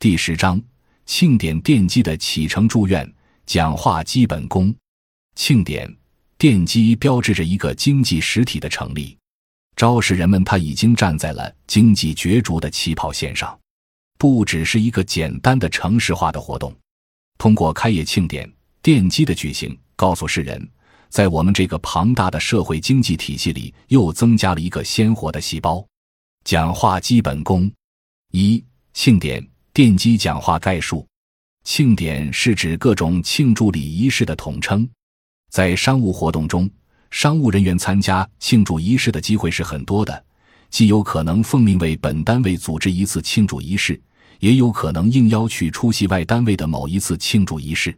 第十章庆典奠基的启程祝愿讲话基本功。庆典奠基标志着一个经济实体的成立，昭示人们他已经站在了经济角逐的起跑线上，不只是一个简单的城市化的活动。通过开业庆典奠基的举行，告诉世人，在我们这个庞大的社会经济体系里，又增加了一个鲜活的细胞。讲话基本功一庆典。奠基讲话概述：庆典是指各种庆祝礼仪式的统称。在商务活动中，商务人员参加庆祝仪式的机会是很多的，既有可能奉命为本单位组织一次庆祝仪式，也有可能应邀去出席外单位的某一次庆祝仪式。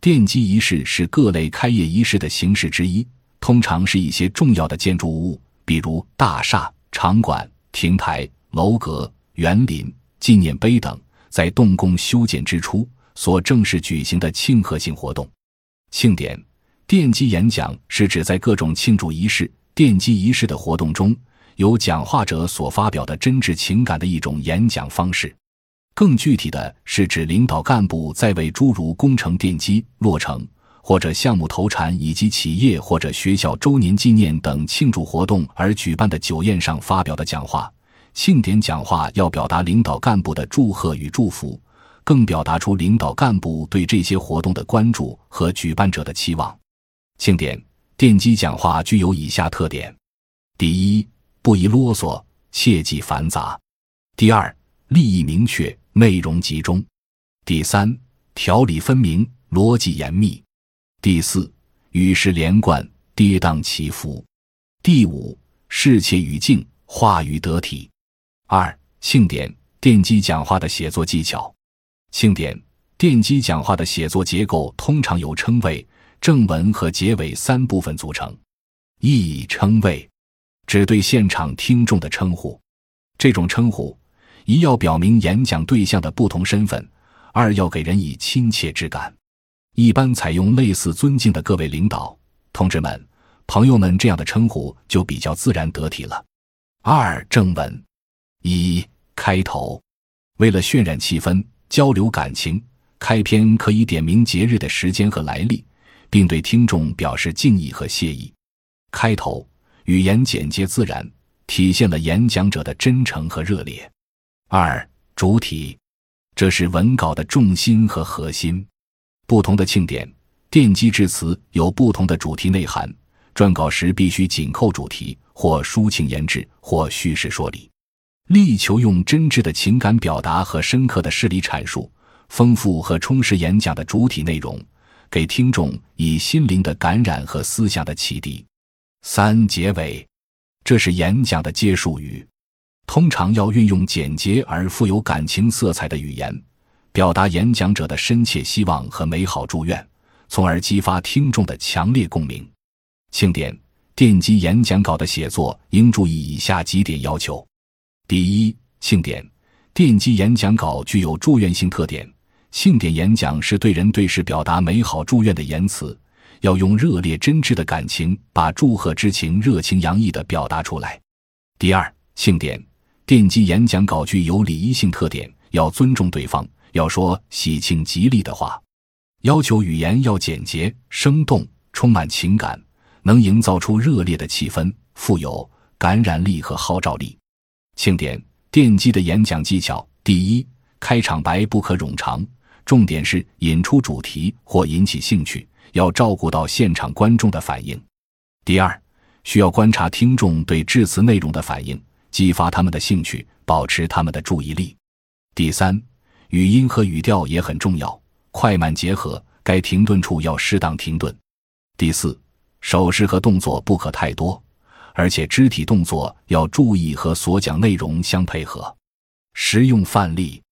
奠基仪式是各类开业仪式的形式之一，通常是一些重要的建筑物，比如大厦、场馆、亭台、楼阁、园林、纪念碑等。在动工修建之初所正式举行的庆贺性活动，庆典、奠基演讲是指在各种庆祝仪式、奠基仪式的活动中，由讲话者所发表的真挚情感的一种演讲方式。更具体的是指领导干部在为诸如工程奠基落成，或者项目投产，以及企业或者学校周年纪念等庆祝活动而举办的酒宴上发表的讲话。庆典讲话要表达领导干部的祝贺与祝福，更表达出领导干部对这些活动的关注和举办者的期望。庆典奠基讲话具有以下特点：第一，不宜啰嗦，切忌繁杂；第二，立意明确，内容集中；第三，条理分明，逻辑严密；第四，语势连贯，跌宕起伏；第五，适切语境，话语得体。二、庆典奠基讲话的写作技巧。庆典奠基讲话的写作结构通常由称谓、正文和结尾三部分组成。一、称谓，指对现场听众的称呼。这种称呼，一要表明演讲对象的不同身份，二要给人以亲切之感。一般采用类似尊敬的各位领导、同志们、朋友们这样的称呼，就比较自然得体了。二、正文。一开头，为了渲染气氛、交流感情，开篇可以点明节日的时间和来历，并对听众表示敬意和谢意。开头语言简洁自然，体现了演讲者的真诚和热烈。二主体，这是文稿的重心和核心。不同的庆典奠基致辞有不同的主题内涵，撰稿时必须紧扣主题，或抒情言志，或叙事说理。力求用真挚的情感表达和深刻的事理阐述，丰富和充实演讲的主体内容，给听众以心灵的感染和思想的启迪。三结尾，这是演讲的结束语，通常要运用简洁而富有感情色彩的语言，表达演讲者的深切希望和美好祝愿，从而激发听众的强烈共鸣。庆典奠基演讲稿的写作应注意以下几点要求。第一，庆典奠基演讲稿具有祝愿性特点。庆典演讲是对人对事表达美好祝愿的言辞，要用热烈真挚的感情，把祝贺之情热情洋溢地表达出来。第二，庆典奠基演讲稿具有礼仪性特点，要尊重对方，要说喜庆吉利的话，要求语言要简洁生动，充满情感，能营造出热烈的气氛，富有感染力和号召力。庆典奠基的演讲技巧：第一，开场白不可冗长，重点是引出主题或引起兴趣，要照顾到现场观众的反应；第二，需要观察听众对致辞内容的反应，激发他们的兴趣，保持他们的注意力；第三，语音和语调也很重要，快慢结合，该停顿处要适当停顿；第四，手势和动作不可太多。而且肢体动作要注意和所讲内容相配合。实用范例：